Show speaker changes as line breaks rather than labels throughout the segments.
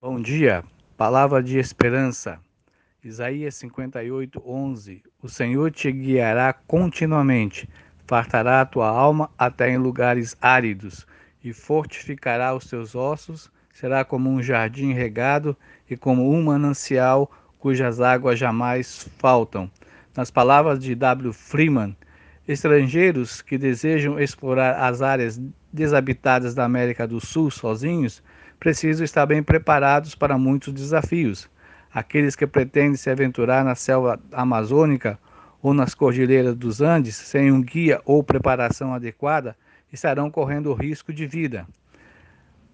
Bom dia, palavra de esperança. Isaías 58, 11. O Senhor te guiará continuamente, fartará a tua alma até em lugares áridos, e fortificará os teus ossos, será como um jardim regado e como um manancial cujas águas jamais faltam. Nas palavras de W. Freeman, estrangeiros que desejam explorar as áreas desabitadas da América do Sul sozinhos precisam estar bem preparados para muitos desafios. Aqueles que pretendem se aventurar na selva amazônica ou nas cordilheiras dos Andes sem um guia ou preparação adequada estarão correndo risco de vida.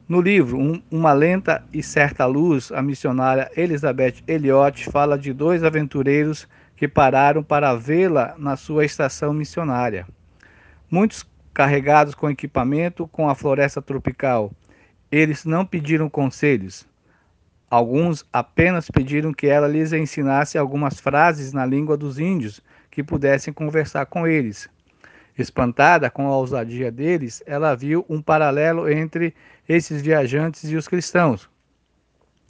No livro um, Uma Lenta e Certa Luz, a missionária Elizabeth Elliot fala de dois aventureiros que pararam para vê-la na sua estação missionária. Muitos carregados com equipamento com a floresta tropical eles não pediram conselhos. Alguns apenas pediram que ela lhes ensinasse algumas frases na língua dos índios que pudessem conversar com eles. Espantada com a ousadia deles, ela viu um paralelo entre esses viajantes e os cristãos.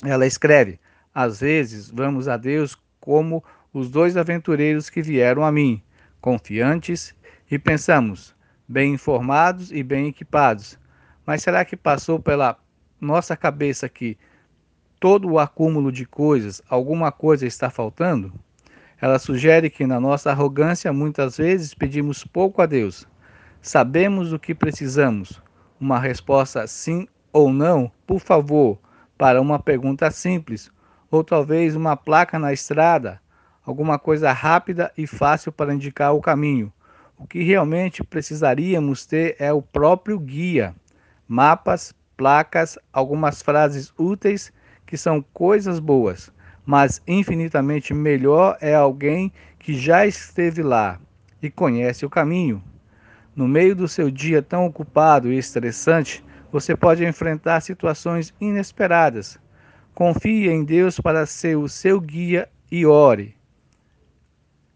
Ela escreve: Às vezes vamos a Deus como os dois aventureiros que vieram a mim, confiantes, e pensamos, bem informados e bem equipados, mas será que passou pela nossa cabeça que todo o acúmulo de coisas, alguma coisa está faltando? Ela sugere que na nossa arrogância muitas vezes pedimos pouco a Deus. Sabemos o que precisamos. Uma resposta sim ou não, por favor, para uma pergunta simples, ou talvez uma placa na estrada, alguma coisa rápida e fácil para indicar o caminho. O que realmente precisaríamos ter é o próprio guia mapas, placas, algumas frases úteis que são coisas boas, mas infinitamente melhor é alguém que já esteve lá e conhece o caminho. No meio do seu dia tão ocupado e estressante, você pode enfrentar situações inesperadas. Confie em Deus para ser o seu guia e ore.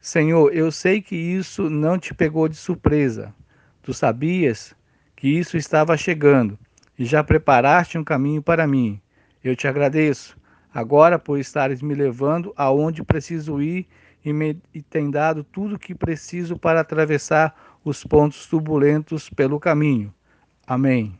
Senhor, eu sei que isso não te pegou de surpresa. Tu sabias que isso estava chegando e já preparaste um caminho para mim. Eu te agradeço agora por estares me levando aonde preciso ir e me e tem dado tudo o que preciso para atravessar os pontos turbulentos pelo caminho. Amém.